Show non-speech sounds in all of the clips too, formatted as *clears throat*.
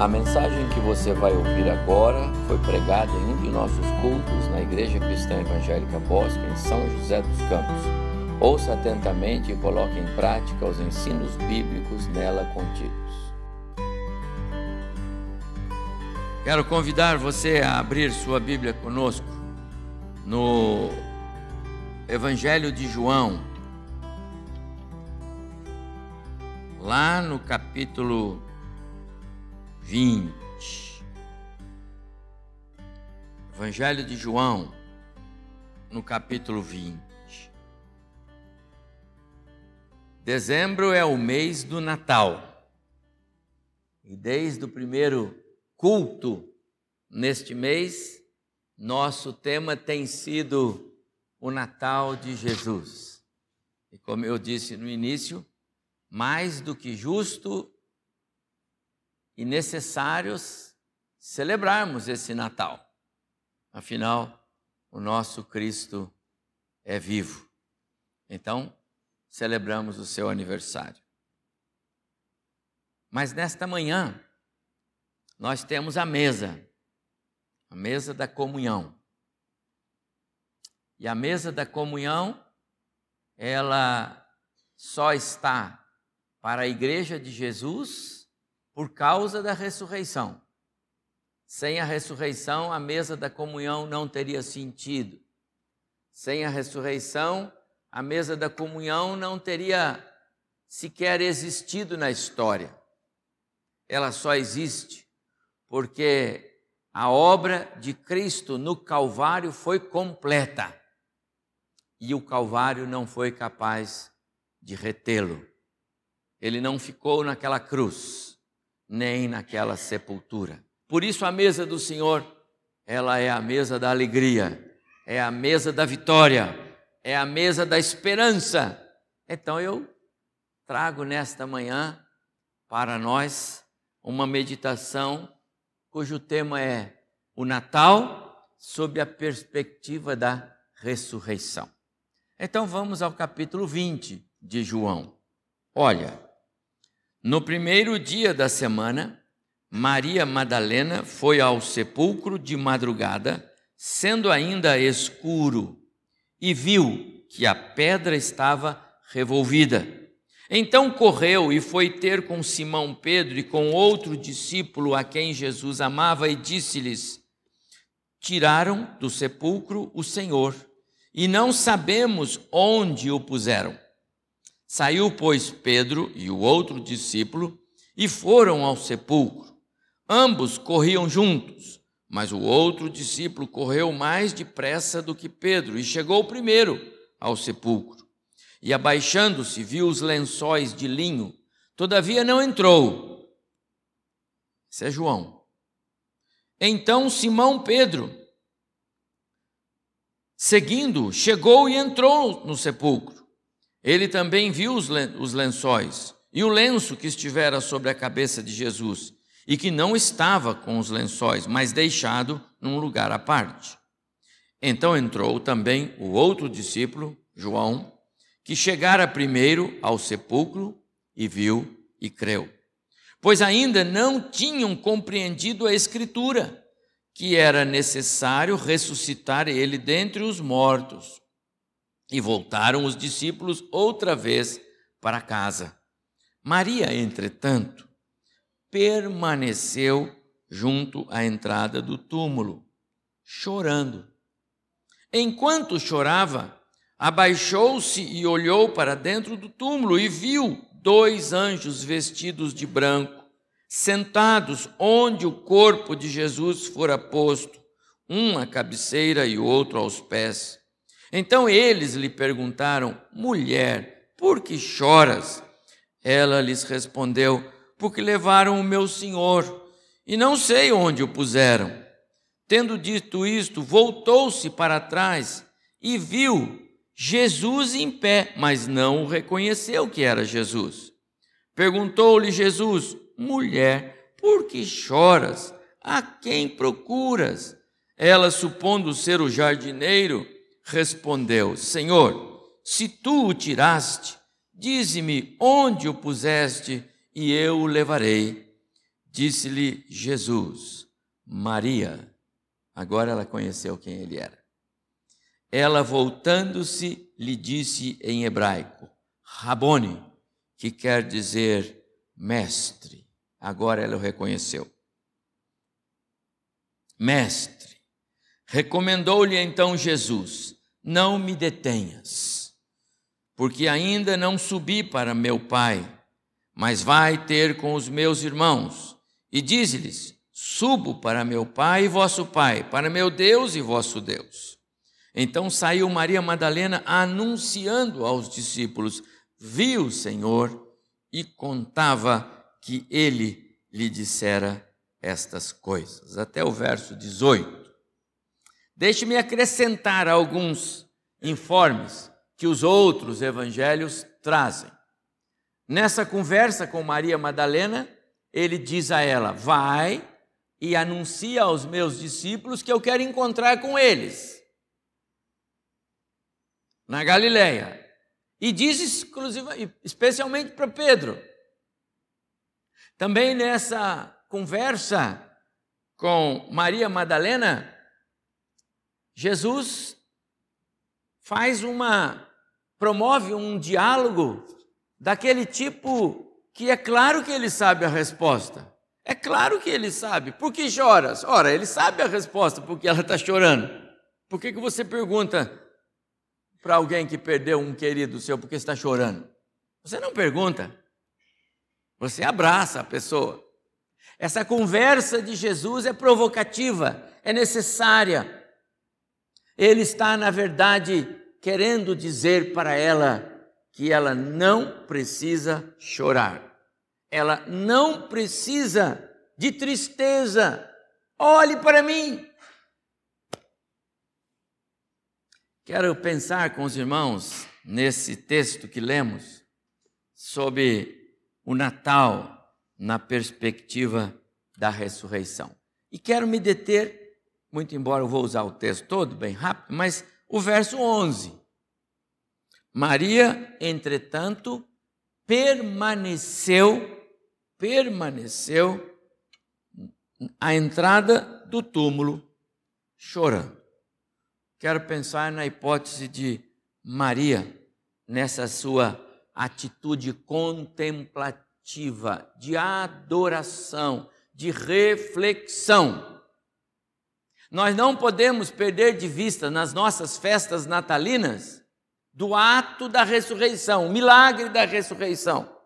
A mensagem que você vai ouvir agora foi pregada em um de nossos cultos na Igreja Cristã Evangélica Bosque, em São José dos Campos. Ouça atentamente e coloque em prática os ensinos bíblicos nela contidos. Quero convidar você a abrir sua Bíblia conosco no Evangelho de João, lá no capítulo 20. Evangelho de João, no capítulo 20. Dezembro é o mês do Natal. E desde o primeiro culto neste mês, nosso tema tem sido o Natal de Jesus. E como eu disse no início, mais do que justo e necessários celebrarmos esse Natal. Afinal, o nosso Cristo é vivo. Então, celebramos o seu aniversário. Mas nesta manhã, nós temos a mesa, a mesa da comunhão. E a mesa da comunhão, ela só está para a igreja de Jesus por causa da ressurreição. Sem a ressurreição, a mesa da comunhão não teria sentido. Sem a ressurreição, a mesa da comunhão não teria sequer existido na história. Ela só existe porque a obra de Cristo no Calvário foi completa e o Calvário não foi capaz de retê-lo. Ele não ficou naquela cruz nem naquela sepultura. Por isso a mesa do Senhor, ela é a mesa da alegria, é a mesa da vitória, é a mesa da esperança. Então eu trago nesta manhã para nós uma meditação cujo tema é o Natal sob a perspectiva da ressurreição. Então vamos ao capítulo 20 de João. Olha, no primeiro dia da semana, Maria Madalena foi ao sepulcro de madrugada, sendo ainda escuro, e viu que a pedra estava revolvida. Então correu e foi ter com Simão Pedro e com outro discípulo a quem Jesus amava e disse-lhes: Tiraram do sepulcro o Senhor e não sabemos onde o puseram. Saiu, pois, Pedro e o outro discípulo e foram ao sepulcro. Ambos corriam juntos, mas o outro discípulo correu mais depressa do que Pedro e chegou primeiro ao sepulcro. E abaixando-se, viu os lençóis de linho, todavia não entrou. Esse é João. Então Simão Pedro, seguindo, chegou e entrou no sepulcro. Ele também viu os lençóis e o lenço que estivera sobre a cabeça de Jesus, e que não estava com os lençóis, mas deixado num lugar à parte. Então entrou também o outro discípulo, João, que chegara primeiro ao sepulcro e viu e creu. Pois ainda não tinham compreendido a Escritura, que era necessário ressuscitar ele dentre os mortos. E voltaram os discípulos outra vez para casa. Maria, entretanto, permaneceu junto à entrada do túmulo, chorando. Enquanto chorava, abaixou-se e olhou para dentro do túmulo e viu dois anjos vestidos de branco, sentados onde o corpo de Jesus fora posto, um à cabeceira e outro aos pés. Então eles lhe perguntaram: Mulher, por que choras? Ela lhes respondeu: Porque levaram o meu senhor e não sei onde o puseram. Tendo dito isto, voltou-se para trás e viu Jesus em pé, mas não o reconheceu que era Jesus. Perguntou-lhe Jesus: Mulher, por que choras? A quem procuras? Ela, supondo ser o jardineiro, respondeu: Senhor, se tu o tiraste, dize-me onde o puseste e eu o levarei. Disse-lhe Jesus, Maria. Agora ela conheceu quem ele era. Ela, voltando-se, lhe disse em hebraico, Rabone, que quer dizer mestre. Agora ela o reconheceu. Mestre. Recomendou-lhe então Jesus: Não me detenhas, porque ainda não subi para meu Pai, mas vai ter com os meus irmãos. E diz-lhes: Subo para meu Pai e vosso Pai, para meu Deus e vosso Deus. Então saiu Maria Madalena anunciando aos discípulos: Viu o Senhor e contava que ele lhe dissera estas coisas. Até o verso 18. Deixe-me acrescentar alguns informes que os outros evangelhos trazem. Nessa conversa com Maria Madalena, ele diz a ela: Vai e anuncia aos meus discípulos que eu quero encontrar com eles na Galileia. E diz exclusiva, especialmente para Pedro. Também nessa conversa com Maria Madalena, Jesus faz uma promove um diálogo daquele tipo que é claro que ele sabe a resposta. É claro que ele sabe. Por que choras? Ora, ele sabe a resposta porque ela está chorando. Por que, que você pergunta para alguém que perdeu um querido seu porque está chorando? Você não pergunta. Você abraça a pessoa. Essa conversa de Jesus é provocativa, é necessária. Ele está, na verdade, querendo dizer para ela que ela não precisa chorar. Ela não precisa de tristeza. Olhe para mim. Quero pensar com os irmãos nesse texto que lemos sobre o Natal na perspectiva da ressurreição. E quero me deter muito embora eu vou usar o texto todo bem rápido, mas o verso 11. Maria, entretanto, permaneceu, permaneceu à entrada do túmulo chorando. Quero pensar na hipótese de Maria, nessa sua atitude contemplativa, de adoração, de reflexão nós não podemos perder de vista nas nossas festas natalinas do ato da ressurreição, o milagre da ressurreição.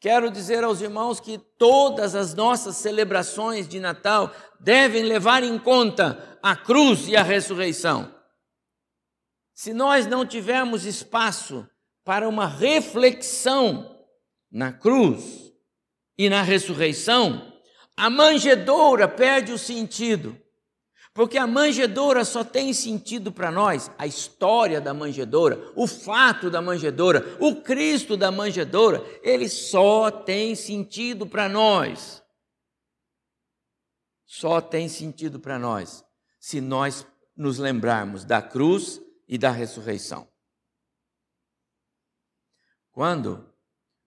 Quero dizer aos irmãos que todas as nossas celebrações de Natal devem levar em conta a cruz e a ressurreição. Se nós não tivermos espaço para uma reflexão na cruz e na ressurreição, a manjedoura perde o sentido. Porque a manjedoura só tem sentido para nós, a história da manjedoura, o fato da manjedoura, o Cristo da manjedoura, ele só tem sentido para nós. Só tem sentido para nós se nós nos lembrarmos da cruz e da ressurreição. Quando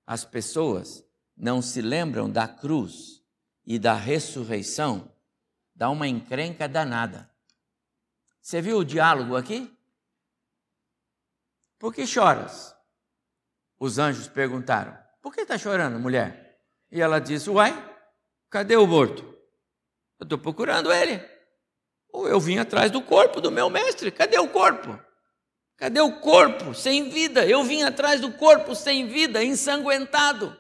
as pessoas não se lembram da cruz e da ressurreição, dá uma encrenca danada. Você viu o diálogo aqui? Por que choras? Os anjos perguntaram: Por que está chorando, mulher? E ela disse: Uai, cadê o morto? Eu estou procurando ele. Ou eu vim atrás do corpo do meu mestre. Cadê o corpo? Cadê o corpo sem vida? Eu vim atrás do corpo sem vida, ensanguentado.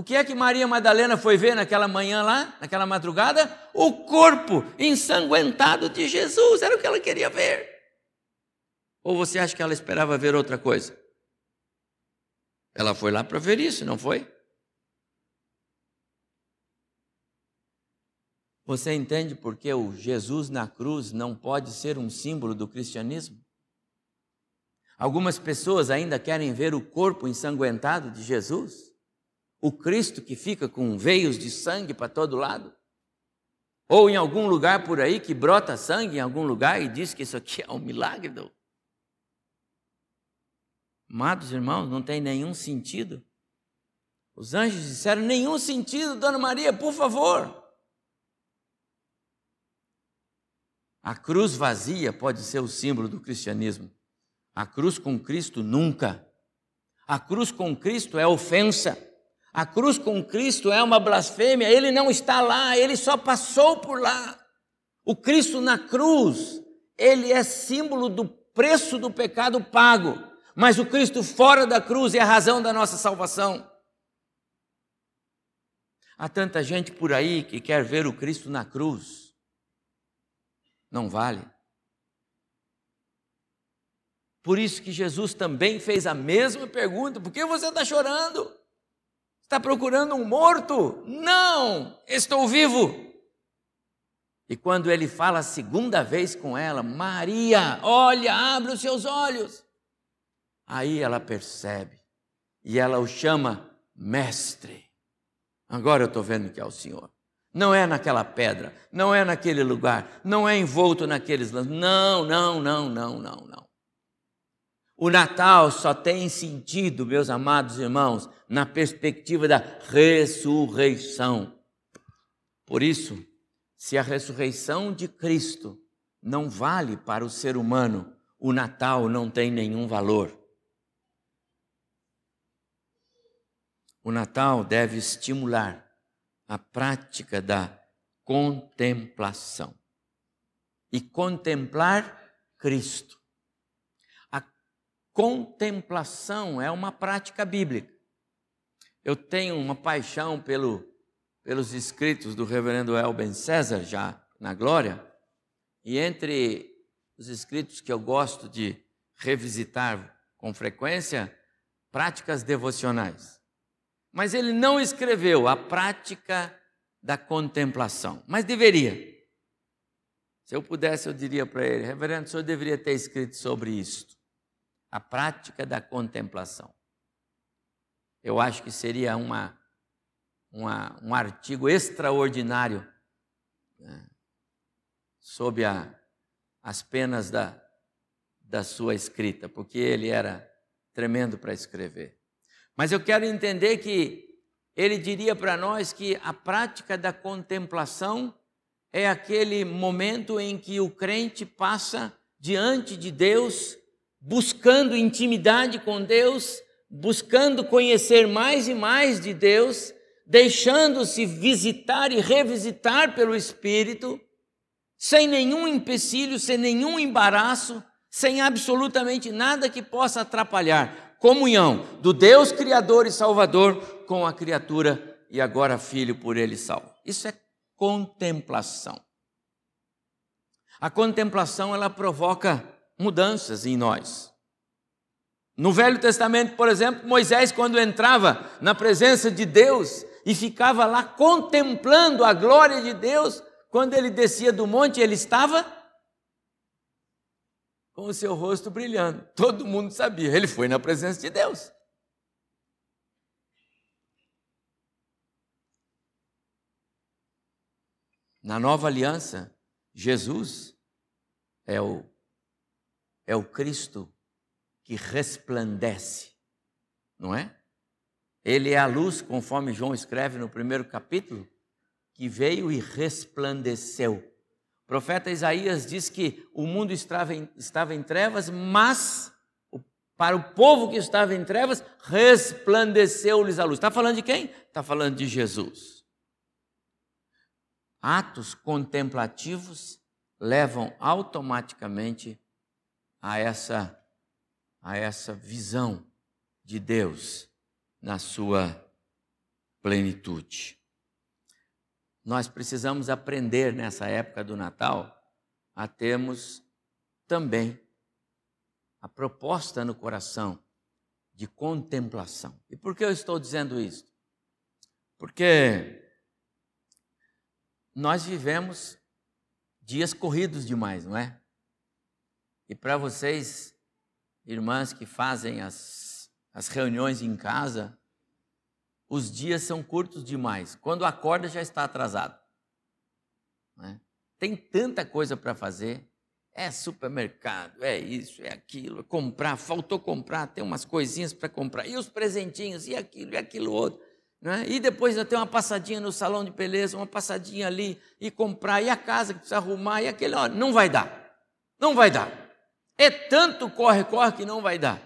O que é que Maria Madalena foi ver naquela manhã lá, naquela madrugada? O corpo ensanguentado de Jesus, era o que ela queria ver. Ou você acha que ela esperava ver outra coisa? Ela foi lá para ver isso, não foi? Você entende por que o Jesus na cruz não pode ser um símbolo do cristianismo? Algumas pessoas ainda querem ver o corpo ensanguentado de Jesus o Cristo que fica com veios de sangue para todo lado? Ou em algum lugar por aí que brota sangue em algum lugar e diz que isso aqui é um milagre? Do... Amados irmãos, não tem nenhum sentido. Os anjos disseram: nenhum sentido, Dona Maria, por favor. A cruz vazia pode ser o símbolo do cristianismo. A cruz com Cristo nunca. A cruz com Cristo é ofensa. A cruz com Cristo é uma blasfêmia. Ele não está lá, ele só passou por lá. O Cristo na cruz, ele é símbolo do preço do pecado pago. Mas o Cristo fora da cruz é a razão da nossa salvação. Há tanta gente por aí que quer ver o Cristo na cruz. Não vale. Por isso que Jesus também fez a mesma pergunta: por que você está chorando? Está procurando um morto? Não, estou vivo. E quando ele fala a segunda vez com ela, Maria, olha, abre os seus olhos. Aí ela percebe e ela o chama mestre. Agora eu estou vendo que é o Senhor. Não é naquela pedra, não é naquele lugar, não é envolto naqueles. Não, não, não, não, não, não. O Natal só tem sentido, meus amados irmãos, na perspectiva da ressurreição. Por isso, se a ressurreição de Cristo não vale para o ser humano, o Natal não tem nenhum valor. O Natal deve estimular a prática da contemplação e contemplar Cristo contemplação é uma prática bíblica. Eu tenho uma paixão pelo, pelos escritos do reverendo Elben César, já na glória, e entre os escritos que eu gosto de revisitar com frequência, práticas devocionais. Mas ele não escreveu a prática da contemplação, mas deveria. Se eu pudesse, eu diria para ele, reverendo, o senhor deveria ter escrito sobre isto a prática da contemplação. Eu acho que seria uma, uma um artigo extraordinário né, sob a, as penas da, da sua escrita, porque ele era tremendo para escrever. Mas eu quero entender que ele diria para nós que a prática da contemplação é aquele momento em que o crente passa diante de Deus buscando intimidade com Deus, buscando conhecer mais e mais de Deus, deixando-se visitar e revisitar pelo Espírito, sem nenhum empecilho, sem nenhum embaraço, sem absolutamente nada que possa atrapalhar comunhão do Deus Criador e Salvador com a criatura e agora filho por ele salvo. Isso é contemplação. A contemplação ela provoca mudanças em nós. No Velho Testamento, por exemplo, Moisés, quando entrava na presença de Deus e ficava lá contemplando a glória de Deus, quando ele descia do monte, ele estava com o seu rosto brilhando. Todo mundo sabia, ele foi na presença de Deus. Na nova aliança, Jesus é o é o Cristo que resplandece, não é? Ele é a luz, conforme João escreve no primeiro capítulo, que veio e resplandeceu. O profeta Isaías diz que o mundo estava em, estava em trevas, mas para o povo que estava em trevas, resplandeceu-lhes a luz. Está falando de quem? Está falando de Jesus. Atos contemplativos levam automaticamente a essa a essa visão de Deus na sua plenitude. Nós precisamos aprender nessa época do Natal a termos também a proposta no coração de contemplação. E por que eu estou dizendo isso? Porque nós vivemos dias corridos demais, não é? E para vocês, irmãs que fazem as, as reuniões em casa, os dias são curtos demais. Quando acorda, já está atrasado. Né? Tem tanta coisa para fazer. É supermercado, é isso, é aquilo, é comprar, faltou comprar, tem umas coisinhas para comprar, e os presentinhos, e aquilo, e aquilo outro. Né? E depois ainda ter uma passadinha no salão de beleza, uma passadinha ali, e comprar, e a casa que precisa arrumar, e aquele, ó, não vai dar. Não vai dar. É tanto corre-corre que não vai dar.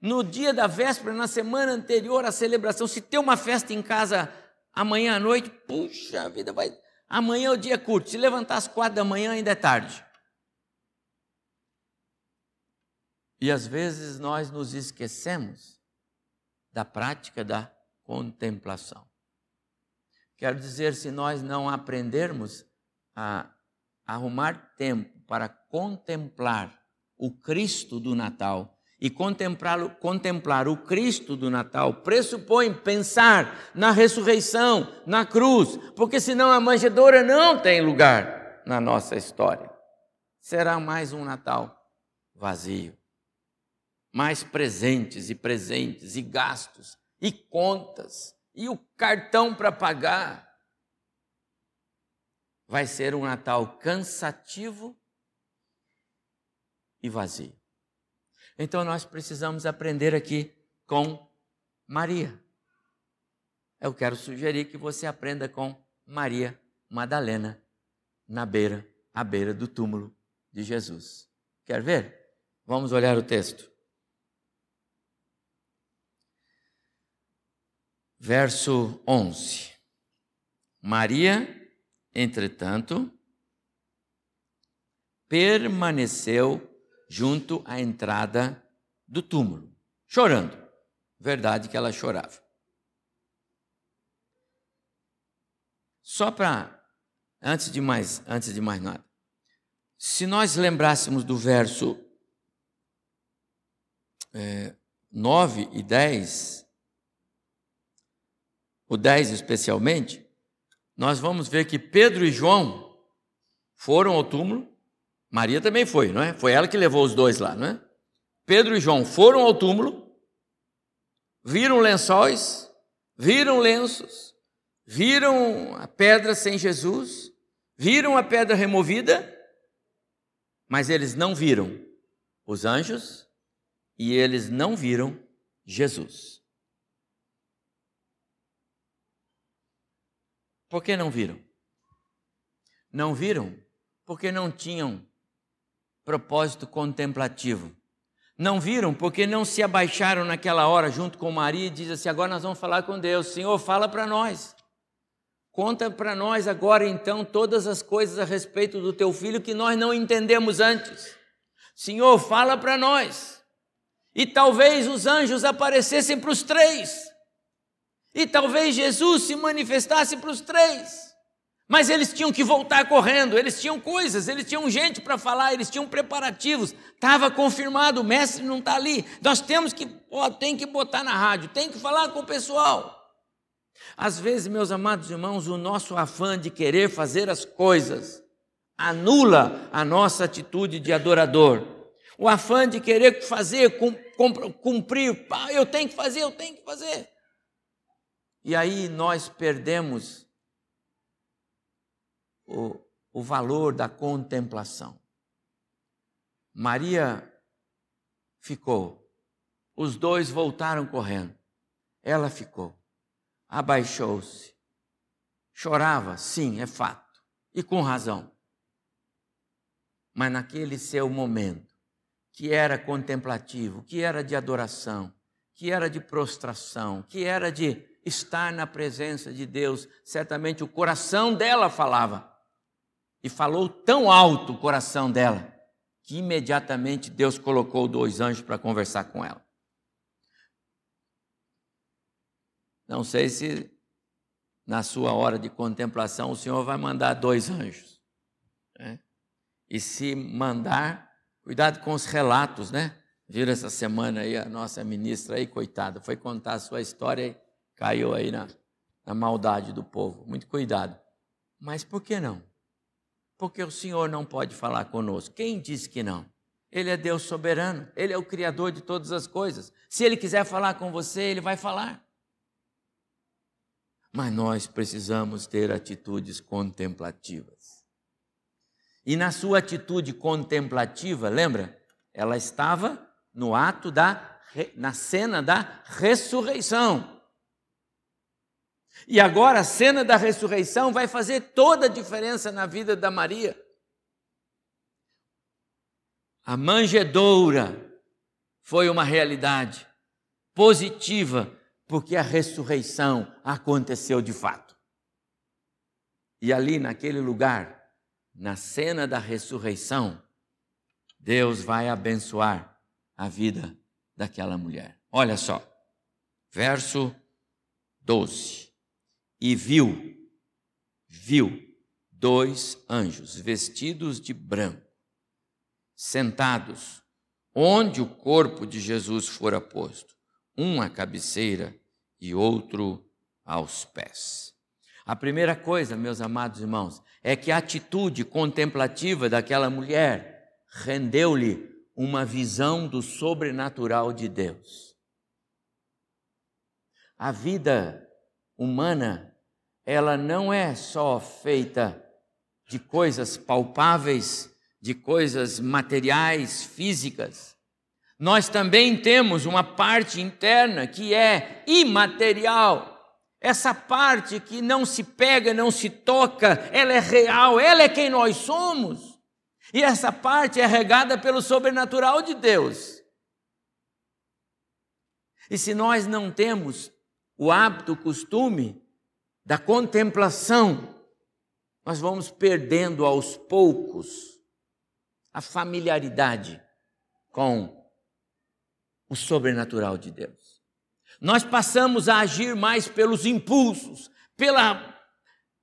No dia da véspera, na semana anterior à celebração, se tem uma festa em casa amanhã à noite, puxa vida, vai. Amanhã é o dia curto. Se levantar às quatro da manhã, ainda é tarde. E às vezes nós nos esquecemos da prática da contemplação. Quero dizer, se nós não aprendermos a arrumar tempo para contemplar o Cristo do Natal, e contemplar, contemplar o Cristo do Natal pressupõe pensar na ressurreição, na cruz, porque senão a manjedoura não tem lugar na nossa história. Será mais um Natal vazio. Mais presentes e presentes e gastos e contas e o cartão para pagar. Vai ser um Natal cansativo e vazio. Então nós precisamos aprender aqui com Maria. Eu quero sugerir que você aprenda com Maria Madalena na beira, à beira do túmulo de Jesus. Quer ver? Vamos olhar o texto. Verso 11. Maria, entretanto, permaneceu junto à entrada do túmulo, chorando. Verdade que ela chorava. Só para antes de mais, antes de mais nada. Se nós lembrássemos do verso é, 9 e 10, o 10 especialmente, nós vamos ver que Pedro e João foram ao túmulo Maria também foi, não é? Foi ela que levou os dois lá, não é? Pedro e João foram ao túmulo, viram lençóis, viram lenços, viram a pedra sem Jesus, viram a pedra removida, mas eles não viram os anjos e eles não viram Jesus. Por que não viram? Não viram porque não tinham propósito contemplativo. Não viram porque não se abaixaram naquela hora junto com Maria e diz assim: agora nós vamos falar com Deus. Senhor, fala para nós. Conta para nós agora então todas as coisas a respeito do teu filho que nós não entendemos antes. Senhor, fala para nós. E talvez os anjos aparecessem para os três. E talvez Jesus se manifestasse para os três. Mas eles tinham que voltar correndo, eles tinham coisas, eles tinham gente para falar, eles tinham preparativos. Estava confirmado, o mestre não está ali. Nós temos que, ó, tem que botar na rádio, tem que falar com o pessoal. Às vezes, meus amados irmãos, o nosso afã de querer fazer as coisas anula a nossa atitude de adorador. O afã de querer fazer, cumprir, eu tenho que fazer, eu tenho que fazer. E aí nós perdemos o, o valor da contemplação. Maria ficou, os dois voltaram correndo. Ela ficou, abaixou-se, chorava, sim, é fato, e com razão. Mas naquele seu momento, que era contemplativo, que era de adoração, que era de prostração, que era de estar na presença de Deus, certamente o coração dela falava. E falou tão alto o coração dela, que imediatamente Deus colocou dois anjos para conversar com ela. Não sei se na sua hora de contemplação o Senhor vai mandar dois anjos. Né? E se mandar, cuidado com os relatos, né? Viram essa semana aí a nossa ministra aí, coitada, foi contar a sua história e caiu aí na, na maldade do povo. Muito cuidado. Mas por que não? Porque o Senhor não pode falar conosco. Quem disse que não? Ele é Deus soberano, ele é o Criador de todas as coisas. Se ele quiser falar com você, ele vai falar. Mas nós precisamos ter atitudes contemplativas. E na sua atitude contemplativa, lembra? Ela estava no ato da na cena da ressurreição. E agora a cena da ressurreição vai fazer toda a diferença na vida da Maria. A manjedoura foi uma realidade positiva, porque a ressurreição aconteceu de fato. E ali, naquele lugar, na cena da ressurreição, Deus vai abençoar a vida daquela mulher. Olha só, verso 12. E viu, viu dois anjos vestidos de branco, sentados onde o corpo de Jesus fora posto, um à cabeceira e outro aos pés. A primeira coisa, meus amados irmãos, é que a atitude contemplativa daquela mulher rendeu-lhe uma visão do sobrenatural de Deus. A vida humana, ela não é só feita de coisas palpáveis, de coisas materiais, físicas. Nós também temos uma parte interna que é imaterial. Essa parte que não se pega, não se toca, ela é real, ela é quem nós somos. E essa parte é regada pelo sobrenatural de Deus. E se nós não temos o hábito, o costume da contemplação, nós vamos perdendo aos poucos a familiaridade com o sobrenatural de Deus. Nós passamos a agir mais pelos impulsos, pela,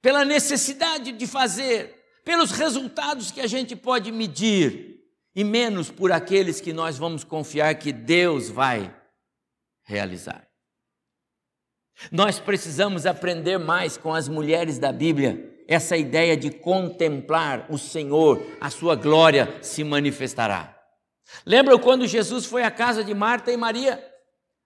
pela necessidade de fazer, pelos resultados que a gente pode medir, e menos por aqueles que nós vamos confiar que Deus vai realizar. Nós precisamos aprender mais com as mulheres da Bíblia essa ideia de contemplar o Senhor, a sua glória se manifestará. Lembra quando Jesus foi à casa de Marta e Maria?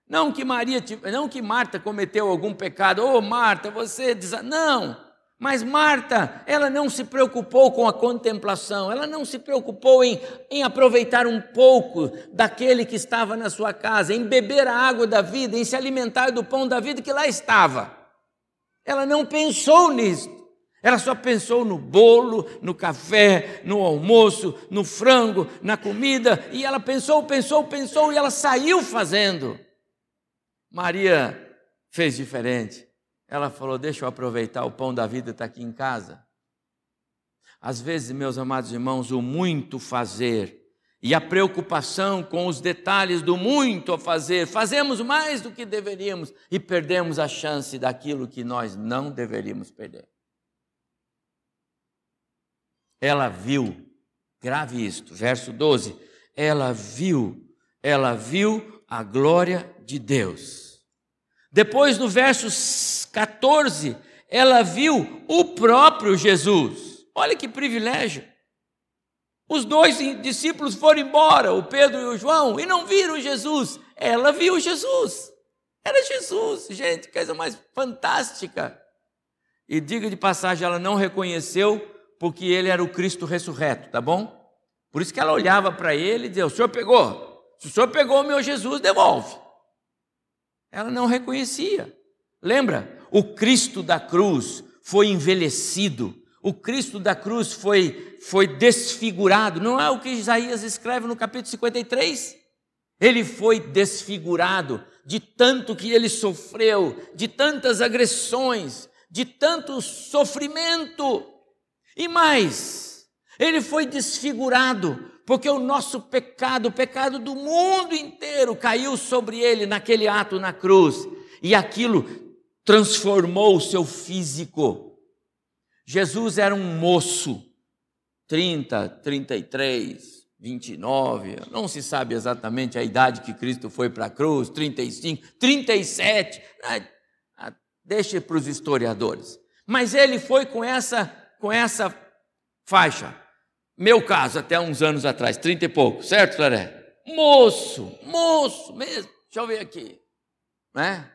Não que Maria, não que Marta cometeu algum pecado, ô oh, Marta, você diz, não, mas Marta, ela não se preocupou com a contemplação, ela não se preocupou em, em aproveitar um pouco daquele que estava na sua casa, em beber a água da vida, em se alimentar do pão da vida que lá estava. Ela não pensou nisso. Ela só pensou no bolo, no café, no almoço, no frango, na comida, e ela pensou, pensou, pensou, e ela saiu fazendo. Maria fez diferente. Ela falou: Deixa eu aproveitar, o pão da vida está aqui em casa. Às vezes, meus amados irmãos, o muito fazer e a preocupação com os detalhes do muito a fazer, fazemos mais do que deveríamos e perdemos a chance daquilo que nós não deveríamos perder. Ela viu, grave isto, verso 12. Ela viu, ela viu a glória de Deus. Depois, no verso 14, ela viu o próprio Jesus. Olha que privilégio. Os dois discípulos foram embora, o Pedro e o João, e não viram Jesus. Ela viu Jesus. Era Jesus, gente, coisa mais fantástica. E diga de passagem, ela não reconheceu porque ele era o Cristo ressurreto, tá bom? Por isso que ela olhava para ele e dizia: O senhor pegou? Se o senhor pegou o meu Jesus, devolve. Ela não reconhecia. Lembra? O Cristo da cruz foi envelhecido, o Cristo da cruz foi, foi desfigurado. Não é o que Isaías escreve no capítulo 53? Ele foi desfigurado de tanto que ele sofreu, de tantas agressões, de tanto sofrimento. E mais, ele foi desfigurado, porque o nosso pecado, o pecado do mundo inteiro, caiu sobre ele naquele ato na cruz, e aquilo transformou o seu físico. Jesus era um moço, 30, 33, 29, não se sabe exatamente a idade que Cristo foi para a cruz, 35, 37, deixe para os historiadores. Mas ele foi com essa com essa faixa. Meu caso, até uns anos atrás, trinta e pouco, certo, Claré? Moço, moço mesmo. Deixa eu ver aqui. Né?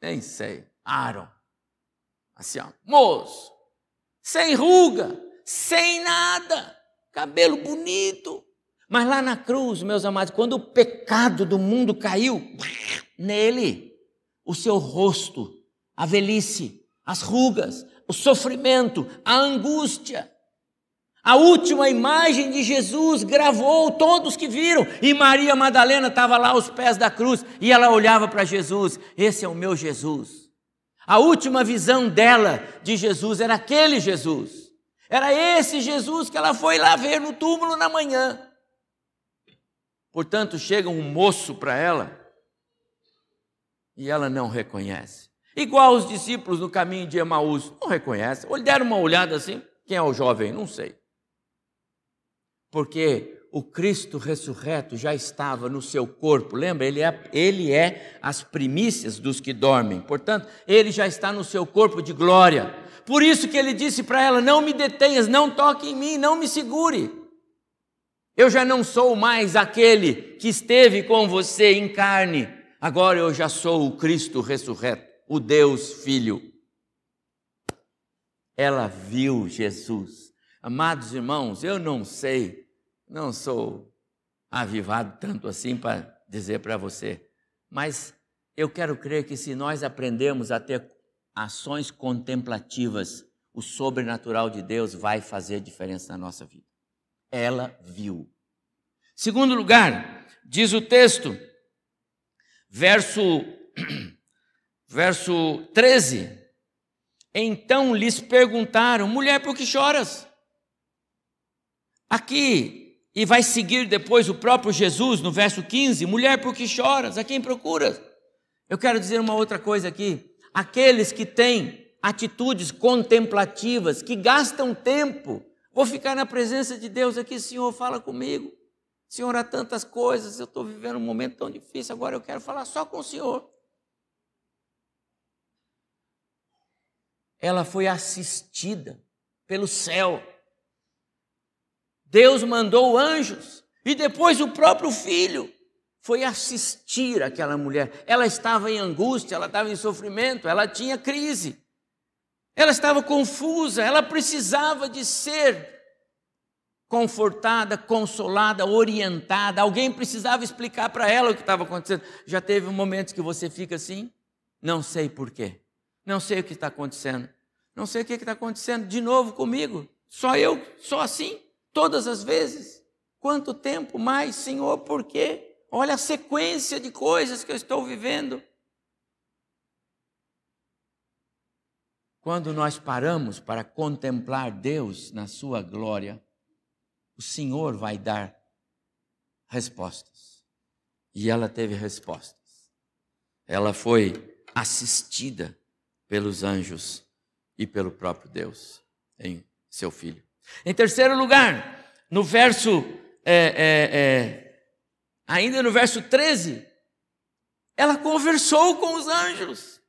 Nem sei. Aaron. Assim, ó. Moço. Sem ruga, sem nada. Cabelo bonito. Mas lá na cruz, meus amados, quando o pecado do mundo caiu nele, o seu rosto, a velhice, as rugas, o sofrimento, a angústia. A última imagem de Jesus gravou todos que viram, e Maria Madalena estava lá aos pés da cruz e ela olhava para Jesus: Esse é o meu Jesus. A última visão dela de Jesus era aquele Jesus. Era esse Jesus que ela foi lá ver no túmulo na manhã. Portanto, chega um moço para ela e ela não reconhece. Igual os discípulos no caminho de Emaús, não reconhecem. Ou deram uma olhada assim, quem é o jovem? Não sei. Porque o Cristo ressurreto já estava no seu corpo, lembra? Ele é, ele é as primícias dos que dormem, portanto, ele já está no seu corpo de glória. Por isso que ele disse para ela: Não me detenhas, não toque em mim, não me segure. Eu já não sou mais aquele que esteve com você em carne, agora eu já sou o Cristo ressurreto, o Deus Filho. Ela viu Jesus. Amados irmãos, eu não sei não sou avivado tanto assim para dizer para você, mas eu quero crer que se nós aprendemos a ter ações contemplativas, o sobrenatural de Deus vai fazer diferença na nossa vida. Ela viu. Segundo lugar, diz o texto, verso, *clears throat* verso 13. Então lhes perguntaram, mulher, por que choras? Aqui e vai seguir depois o próprio Jesus no verso 15: Mulher, por que choras? A quem procuras? Eu quero dizer uma outra coisa aqui. Aqueles que têm atitudes contemplativas, que gastam tempo, vou ficar na presença de Deus aqui, Senhor, fala comigo. Senhor, há tantas coisas, eu estou vivendo um momento tão difícil, agora eu quero falar só com o Senhor. Ela foi assistida pelo céu. Deus mandou anjos e depois o próprio filho foi assistir aquela mulher. Ela estava em angústia, ela estava em sofrimento, ela tinha crise. Ela estava confusa, ela precisava de ser confortada, consolada, orientada. Alguém precisava explicar para ela o que estava acontecendo. Já teve momentos que você fica assim? Não sei porquê. Não sei o que está acontecendo. Não sei o que está acontecendo de novo comigo. Só eu, só assim todas as vezes. Quanto tempo mais, Senhor, por quê? Olha a sequência de coisas que eu estou vivendo. Quando nós paramos para contemplar Deus na sua glória, o Senhor vai dar respostas. E ela teve respostas. Ela foi assistida pelos anjos e pelo próprio Deus em seu filho. Em terceiro lugar, no verso, é, é, é, ainda no verso 13, ela conversou com os anjos.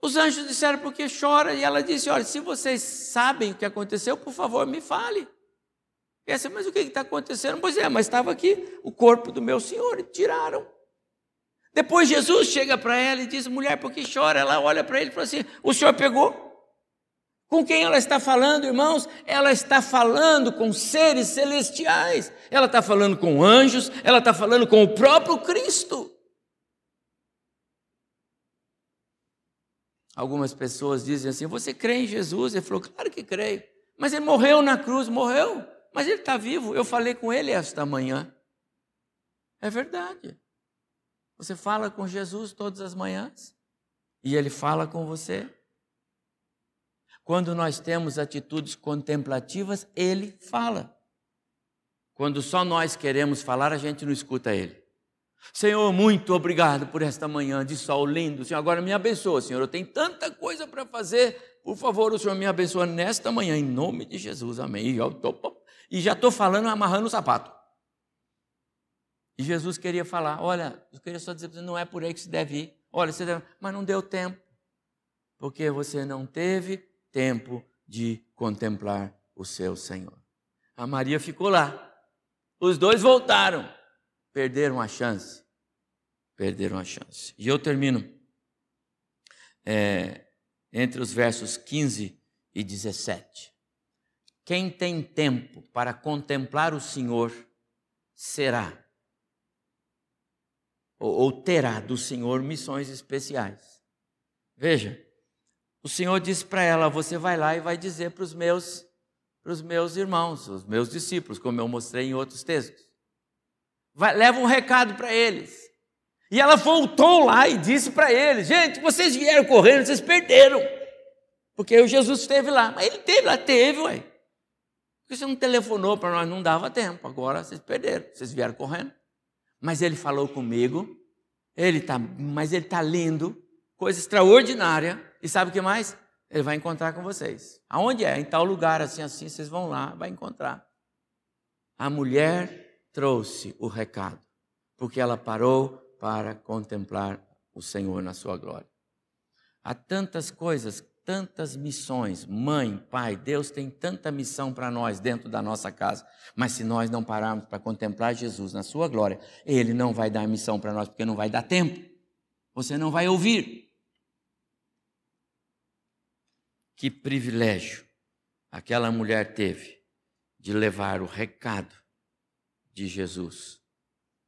Os anjos disseram, por que chora? E ela disse: Olha, se vocês sabem o que aconteceu, por favor, me fale. E essa, mas o que está acontecendo? Pois é, mas estava aqui o corpo do meu senhor, e tiraram. Depois Jesus chega para ela e diz: Mulher, por que chora? Ela olha para ele e fala assim: O senhor pegou? Com quem ela está falando, irmãos? Ela está falando com seres celestiais, ela está falando com anjos, ela está falando com o próprio Cristo. Algumas pessoas dizem assim: Você crê em Jesus? Ele falou: Claro que creio. Mas ele morreu na cruz, morreu. Mas ele está vivo. Eu falei com ele esta manhã. É verdade. Você fala com Jesus todas as manhãs e ele fala com você. Quando nós temos atitudes contemplativas, ele fala. Quando só nós queremos falar, a gente não escuta ele. Senhor, muito obrigado por esta manhã de sol lindo. Senhor, agora me abençoa, Senhor. Eu tenho tanta coisa para fazer. Por favor, o Senhor me abençoa nesta manhã, em nome de Jesus. Amém. E já estou falando, amarrando o sapato. E Jesus queria falar: Olha, eu queria só dizer para você, não é por aí que se deve ir. Olha, você deve... mas não deu tempo. Porque você não teve tempo de contemplar o seu Senhor. A Maria ficou lá. Os dois voltaram. Perderam a chance. Perderam a chance. E eu termino é, entre os versos 15 e 17. Quem tem tempo para contemplar o Senhor será ou, ou terá do Senhor missões especiais. Veja, o Senhor disse para ela: Você vai lá e vai dizer para os meus, para os meus irmãos, os meus discípulos, como eu mostrei em outros textos. Vai, leva um recado para eles. E ela voltou lá e disse para eles: Gente, vocês vieram correndo, vocês perderam. Porque o Jesus esteve lá. Mas ele teve lá, teve, ué. Porque você não telefonou para nós, não dava tempo. Agora vocês perderam, vocês vieram correndo. Mas ele falou comigo, ele tá, mas ele está lindo, coisa extraordinária. E sabe o que mais? Ele vai encontrar com vocês. Aonde é? Em tal lugar, assim, assim, vocês vão lá, vai encontrar. A mulher trouxe o recado, porque ela parou para contemplar o Senhor na sua glória. Há tantas coisas tantas missões. Mãe, pai, Deus tem tanta missão para nós dentro da nossa casa. Mas se nós não pararmos para contemplar Jesus na sua glória, Ele não vai dar missão para nós, porque não vai dar tempo. Você não vai ouvir. Que privilégio aquela mulher teve de levar o recado de Jesus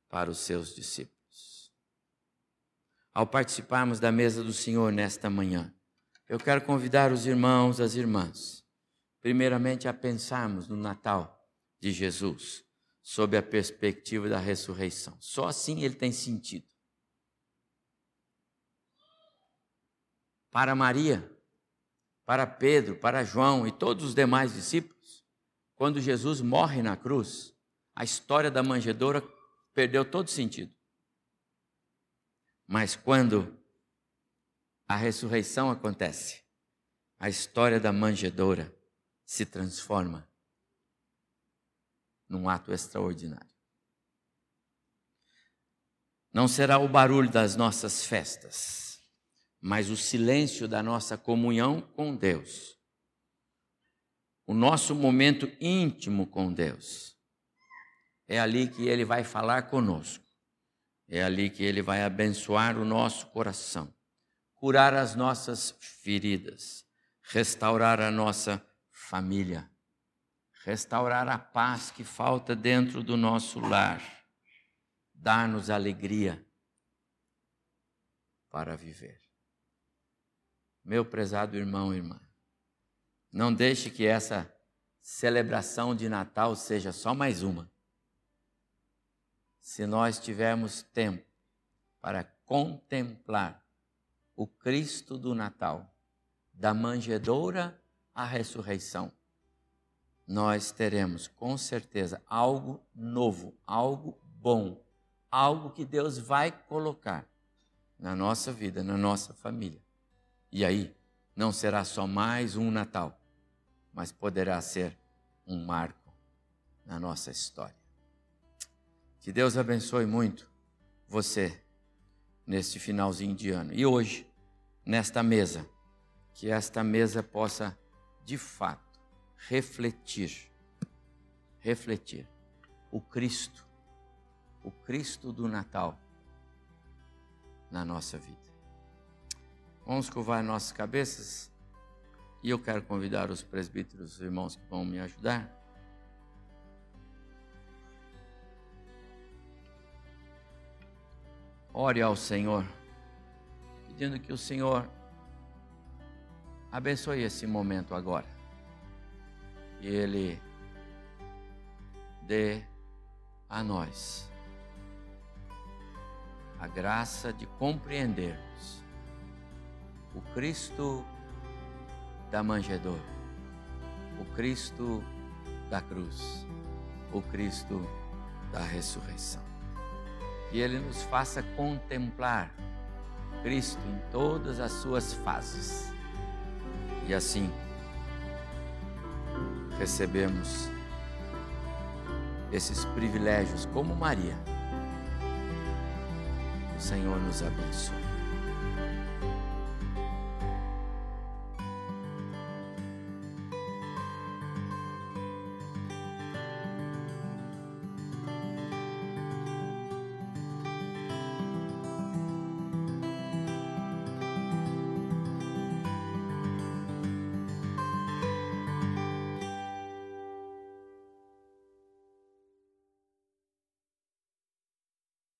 para os seus discípulos. Ao participarmos da mesa do Senhor nesta manhã, eu quero convidar os irmãos, as irmãs, primeiramente a pensarmos no Natal de Jesus, sob a perspectiva da ressurreição. Só assim ele tem sentido. Para Maria, para Pedro, para João e todos os demais discípulos, quando Jesus morre na cruz, a história da manjedoura perdeu todo sentido. Mas quando a ressurreição acontece. A história da manjedoura se transforma num ato extraordinário. Não será o barulho das nossas festas, mas o silêncio da nossa comunhão com Deus. O nosso momento íntimo com Deus. É ali que Ele vai falar conosco. É ali que Ele vai abençoar o nosso coração curar as nossas feridas, restaurar a nossa família, restaurar a paz que falta dentro do nosso lar, dar-nos alegria para viver. Meu prezado irmão e irmã, não deixe que essa celebração de Natal seja só mais uma. Se nós tivermos tempo para contemplar o Cristo do Natal, da manjedoura à ressurreição, nós teremos com certeza algo novo, algo bom, algo que Deus vai colocar na nossa vida, na nossa família. E aí, não será só mais um Natal, mas poderá ser um marco na nossa história. Que Deus abençoe muito você neste finalzinho de ano. E hoje, nesta mesa, que esta mesa possa, de fato, refletir, refletir o Cristo, o Cristo do Natal na nossa vida. Vamos curvar nossas cabeças e eu quero convidar os presbíteros, os irmãos que vão me ajudar. Ore ao Senhor, pedindo que o Senhor abençoe esse momento agora. E Ele dê a nós a graça de compreendermos o Cristo da manjedoura, o Cristo da cruz, o Cristo da ressurreição que Ele nos faça contemplar Cristo em todas as suas fases. E assim, recebemos esses privilégios como Maria. O Senhor nos abençoe.